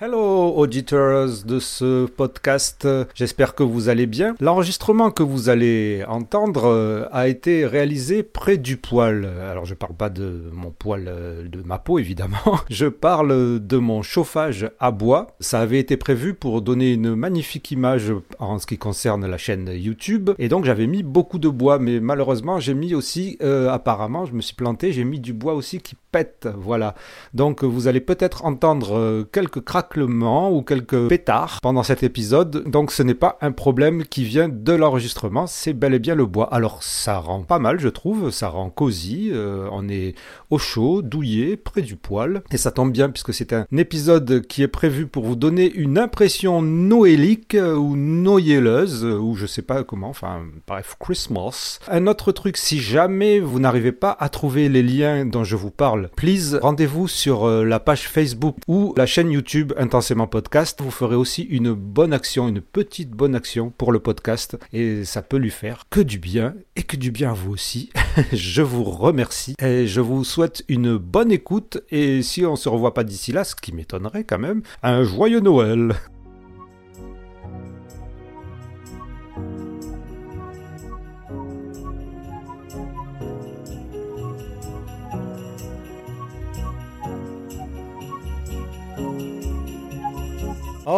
Hello auditeurs de ce podcast, j'espère que vous allez bien. L'enregistrement que vous allez entendre euh, a été réalisé près du poêle. Alors je parle pas de mon poêle euh, de ma peau évidemment, je parle de mon chauffage à bois. Ça avait été prévu pour donner une magnifique image en ce qui concerne la chaîne YouTube et donc j'avais mis beaucoup de bois mais malheureusement j'ai mis aussi euh, apparemment je me suis planté, j'ai mis du bois aussi qui pète, voilà. Donc vous allez peut-être entendre quelques craques ou quelques pétards pendant cet épisode. Donc ce n'est pas un problème qui vient de l'enregistrement, c'est bel et bien le bois. Alors ça rend pas mal, je trouve, ça rend cosy. Euh, on est au chaud, douillé, près du poêle. Et ça tombe bien puisque c'est un épisode qui est prévu pour vous donner une impression noélique ou noyelleuse, ou je sais pas comment, enfin bref, Christmas. Un autre truc, si jamais vous n'arrivez pas à trouver les liens dont je vous parle, please rendez-vous sur euh, la page Facebook ou la chaîne YouTube Intensément Podcast, vous ferez aussi une bonne action, une petite bonne action pour le podcast et ça peut lui faire que du bien et que du bien à vous aussi. je vous remercie et je vous souhaite une bonne écoute et si on se revoit pas d'ici là, ce qui m'étonnerait quand même, un joyeux Noël.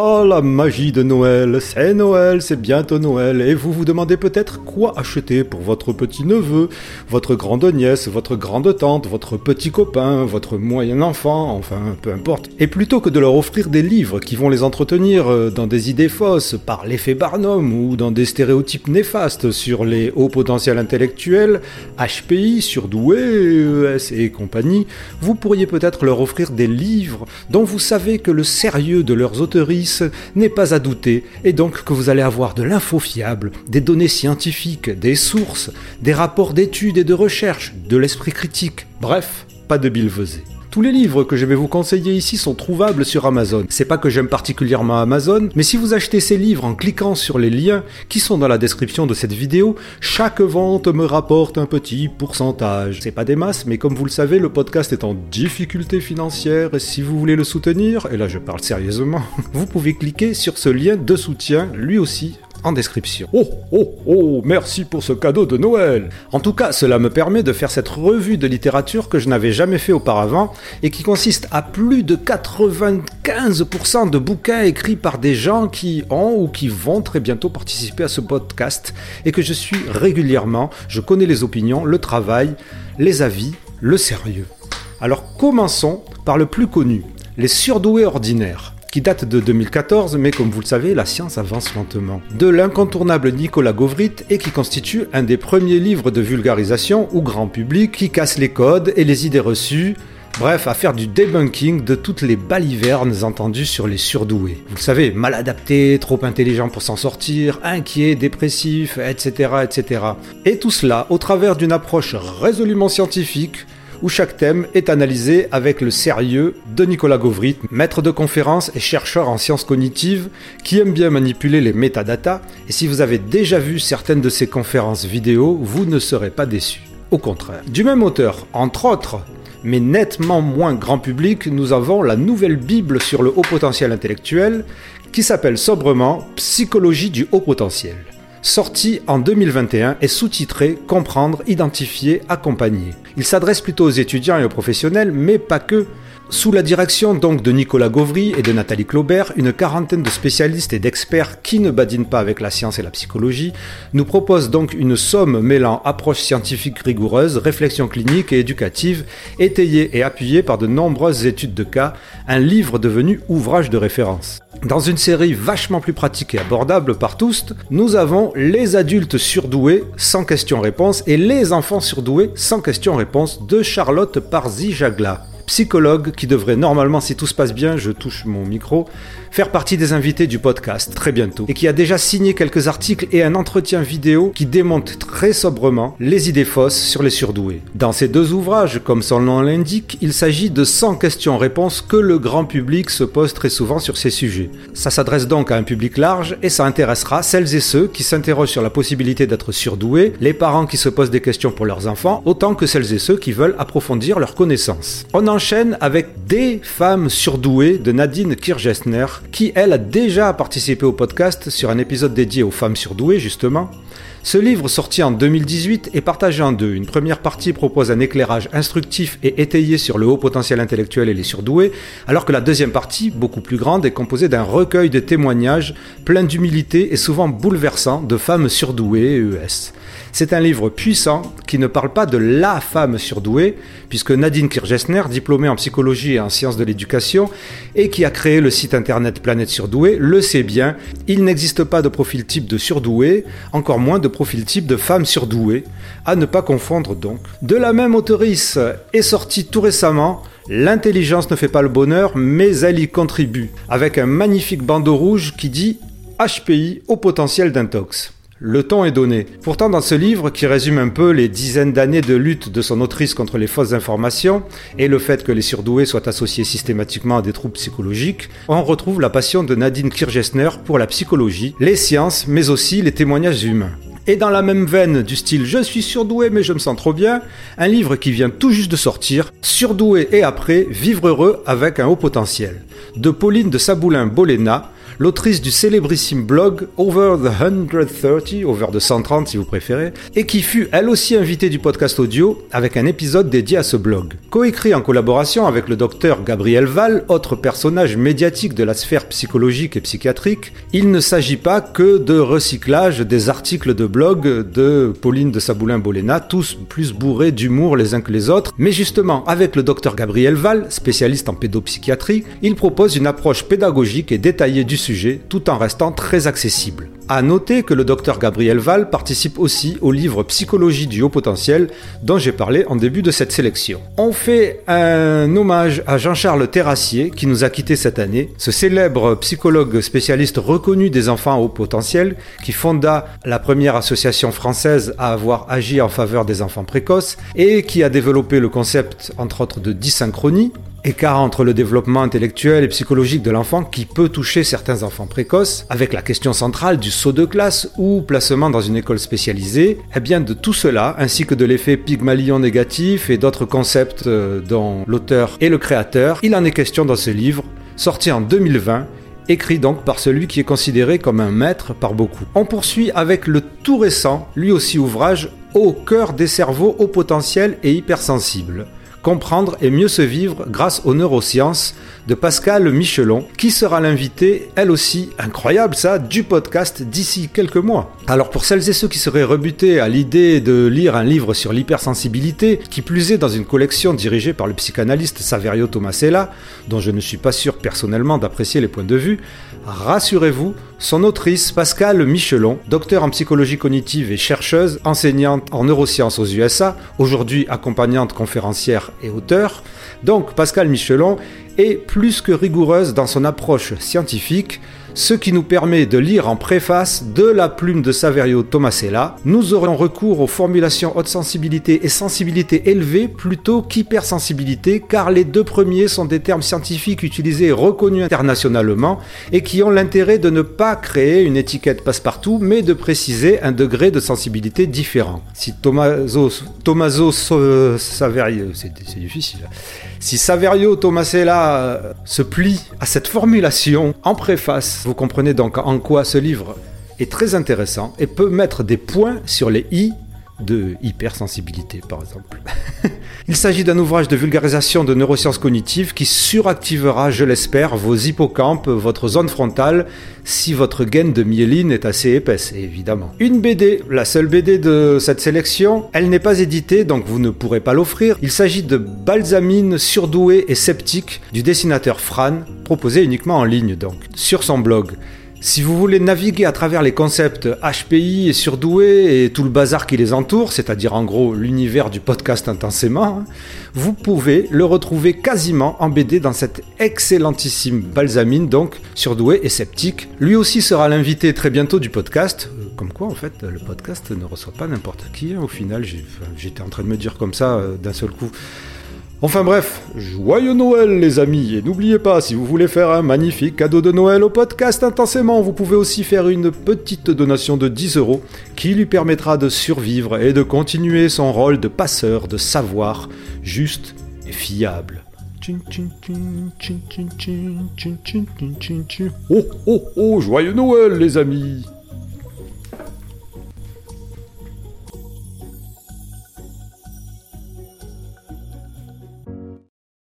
Oh la magie de Noël, c'est Noël, c'est bientôt Noël, et vous vous demandez peut-être quoi acheter pour votre petit neveu, votre grande nièce, votre grande tante, votre petit copain, votre moyen enfant, enfin peu importe. Et plutôt que de leur offrir des livres qui vont les entretenir euh, dans des idées fausses par l'effet Barnum ou dans des stéréotypes néfastes sur les hauts potentiels intellectuels, HPI, surdoués, ES et compagnie, vous pourriez peut-être leur offrir des livres dont vous savez que le sérieux de leurs n'est pas à douter, et donc que vous allez avoir de l'info fiable, des données scientifiques, des sources, des rapports d'études et de recherche, de l'esprit critique, bref, pas de bilvesé. Tous les livres que je vais vous conseiller ici sont trouvables sur Amazon. C'est pas que j'aime particulièrement Amazon, mais si vous achetez ces livres en cliquant sur les liens qui sont dans la description de cette vidéo, chaque vente me rapporte un petit pourcentage. C'est pas des masses, mais comme vous le savez, le podcast est en difficulté financière et si vous voulez le soutenir, et là je parle sérieusement, vous pouvez cliquer sur ce lien de soutien, lui aussi en description. Oh, oh, oh, merci pour ce cadeau de Noël. En tout cas, cela me permet de faire cette revue de littérature que je n'avais jamais fait auparavant et qui consiste à plus de 95% de bouquins écrits par des gens qui ont ou qui vont très bientôt participer à ce podcast et que je suis régulièrement. Je connais les opinions, le travail, les avis, le sérieux. Alors commençons par le plus connu, les surdoués ordinaires qui date de 2014, mais comme vous le savez, la science avance lentement. De l'incontournable Nicolas Govrit et qui constitue un des premiers livres de vulgarisation ou grand public qui casse les codes et les idées reçues, Bref, à faire du debunking de toutes les balivernes entendues sur les surdoués. Vous le savez, mal adaptés, trop intelligents pour s'en sortir, inquiets, dépressifs, etc., etc. Et tout cela au travers d'une approche résolument scientifique, où chaque thème est analysé avec le sérieux de Nicolas Govrit, maître de conférences et chercheur en sciences cognitives qui aime bien manipuler les métadatas, et si vous avez déjà vu certaines de ses conférences vidéo, vous ne serez pas déçus. Au contraire. Du même auteur, entre autres, mais nettement moins grand public, nous avons la nouvelle Bible sur le haut potentiel intellectuel qui s'appelle sobrement Psychologie du haut potentiel sorti en 2021 et sous-titré Comprendre, identifier, accompagner. Il s'adresse plutôt aux étudiants et aux professionnels, mais pas que. Sous la direction donc de Nicolas Gauvry et de Nathalie Claubert, une quarantaine de spécialistes et d'experts qui ne badinent pas avec la science et la psychologie nous proposent donc une somme mêlant approche scientifique rigoureuse, réflexion clinique et éducative, étayée et appuyée par de nombreuses études de cas, un livre devenu ouvrage de référence. Dans une série vachement plus pratique et abordable par tous, nous avons les adultes surdoués sans question-réponse et les enfants surdoués sans question-réponse de Charlotte Parzi-Jagla psychologue qui devrait normalement, si tout se passe bien, je touche mon micro, faire partie des invités du podcast très bientôt et qui a déjà signé quelques articles et un entretien vidéo qui démonte très sobrement les idées fausses sur les surdoués. Dans ces deux ouvrages, comme son nom l'indique, il s'agit de 100 questions-réponses que le grand public se pose très souvent sur ces sujets. Ça s'adresse donc à un public large et ça intéressera celles et ceux qui s'interrogent sur la possibilité d'être surdoués, les parents qui se posent des questions pour leurs enfants, autant que celles et ceux qui veulent approfondir leurs connaissances. On enchaîne avec Des femmes surdouées de Nadine Kirchesner, qui elle a déjà participé au podcast sur un épisode dédié aux femmes surdouées justement. Ce livre, sorti en 2018, est partagé en deux. Une première partie propose un éclairage instructif et étayé sur le haut potentiel intellectuel et les surdoués, alors que la deuxième partie, beaucoup plus grande, est composée d'un recueil de témoignages plein d'humilité et souvent bouleversant de femmes surdouées ES. C'est un livre puissant qui ne parle pas de la femme surdouée, puisque Nadine Kirchesner, diplômée en psychologie et en sciences de l'éducation, et qui a créé le site internet Planète Surdouée, le sait bien, il n'existe pas de profil type de surdoué, encore moins de profil type de femme surdouée, à ne pas confondre donc. De la même auteurice est sorti tout récemment L'intelligence ne fait pas le bonheur, mais elle y contribue, avec un magnifique bandeau rouge qui dit HPI au potentiel d'intox. Le ton est donné. Pourtant, dans ce livre, qui résume un peu les dizaines d'années de lutte de son autrice contre les fausses informations et le fait que les surdoués soient associés systématiquement à des troubles psychologiques, on retrouve la passion de Nadine Kirchesner pour la psychologie, les sciences, mais aussi les témoignages humains. Et dans la même veine du style Je suis surdoué mais je me sens trop bien, un livre qui vient tout juste de sortir, Surdoué et après, Vivre heureux avec un haut potentiel, de Pauline de Saboulin-Bolena, l'autrice du célébrissime blog Over the 130, Over the 130 si vous préférez, et qui fut elle aussi invitée du podcast audio avec un épisode dédié à ce blog. Coécrit en collaboration avec le docteur Gabriel Val, autre personnage médiatique de la sphère psychologique et psychiatrique, il ne s'agit pas que de recyclage des articles de blog de Pauline de Saboulin-Bolena, tous plus bourrés d'humour les uns que les autres, mais justement avec le docteur Gabriel Val, spécialiste en pédopsychiatrie, il propose une approche pédagogique et détaillée du sujet tout en restant très accessible. À noter que le docteur Gabriel Val participe aussi au livre Psychologie du haut potentiel dont j'ai parlé en début de cette sélection. On fait un hommage à Jean-Charles Terrassier qui nous a quittés cette année, ce célèbre psychologue spécialiste reconnu des enfants à haut potentiel qui fonda la première association française à avoir agi en faveur des enfants précoces et qui a développé le concept entre autres de dysynchronie écart entre le développement intellectuel et psychologique de l'enfant qui peut toucher certains enfants précoces, avec la question centrale du saut de classe ou placement dans une école spécialisée, et eh bien de tout cela, ainsi que de l'effet Pygmalion négatif et d'autres concepts euh, dont l'auteur et le créateur, il en est question dans ce livre, sorti en 2020 écrit donc par celui qui est considéré comme un maître par beaucoup. On poursuit avec le tout récent, lui aussi ouvrage, Au cœur des cerveaux au potentiel et hypersensibles comprendre et mieux se vivre grâce aux neurosciences de Pascal Michelon, qui sera l'invité, elle aussi, incroyable ça, du podcast d'ici quelques mois. Alors pour celles et ceux qui seraient rebutés à l'idée de lire un livre sur l'hypersensibilité, qui plus est dans une collection dirigée par le psychanalyste Saverio Tomasella, dont je ne suis pas sûr personnellement d'apprécier les points de vue, rassurez-vous, son autrice Pascal Michelon, docteur en psychologie cognitive et chercheuse, enseignante en neurosciences aux USA, aujourd'hui accompagnante conférencière et auteur, donc Pascal Michelon est plus que rigoureuse dans son approche scientifique, ce qui nous permet de lire en préface de la plume de Saverio Tomasella. Nous aurons recours aux formulations haute sensibilité et sensibilité élevée plutôt qu'hypersensibilité, car les deux premiers sont des termes scientifiques utilisés et reconnus internationalement et qui ont l'intérêt de ne pas créer une étiquette passe-partout, mais de préciser un degré de sensibilité différent. Si Tomaso, Saverio, c'est Saverio Tomasella euh, se plie à cette formulation en préface, vous comprenez donc en quoi ce livre est très intéressant et peut mettre des points sur les i de hypersensibilité, par exemple. Il s'agit d'un ouvrage de vulgarisation de neurosciences cognitives qui suractivera, je l'espère, vos hippocampes, votre zone frontale, si votre gaine de myéline est assez épaisse, évidemment. Une BD, la seule BD de cette sélection, elle n'est pas éditée, donc vous ne pourrez pas l'offrir. Il s'agit de Balsamine surdouée et sceptique du dessinateur Fran, proposé uniquement en ligne donc, sur son blog. Si vous voulez naviguer à travers les concepts HPI et surdoué et tout le bazar qui les entoure, c'est-à-dire en gros l'univers du podcast intensément, vous pouvez le retrouver quasiment en dans cette excellentissime balsamine, donc surdoué et sceptique. Lui aussi sera l'invité très bientôt du podcast. Euh, comme quoi, en fait, le podcast ne reçoit pas n'importe qui. Hein. Au final, j'étais en train de me dire comme ça euh, d'un seul coup. Enfin bref, joyeux Noël les amis, et n'oubliez pas, si vous voulez faire un magnifique cadeau de Noël au podcast intensément, vous pouvez aussi faire une petite donation de 10 euros qui lui permettra de survivre et de continuer son rôle de passeur de savoir juste et fiable. Oh, oh, oh, joyeux Noël, les amis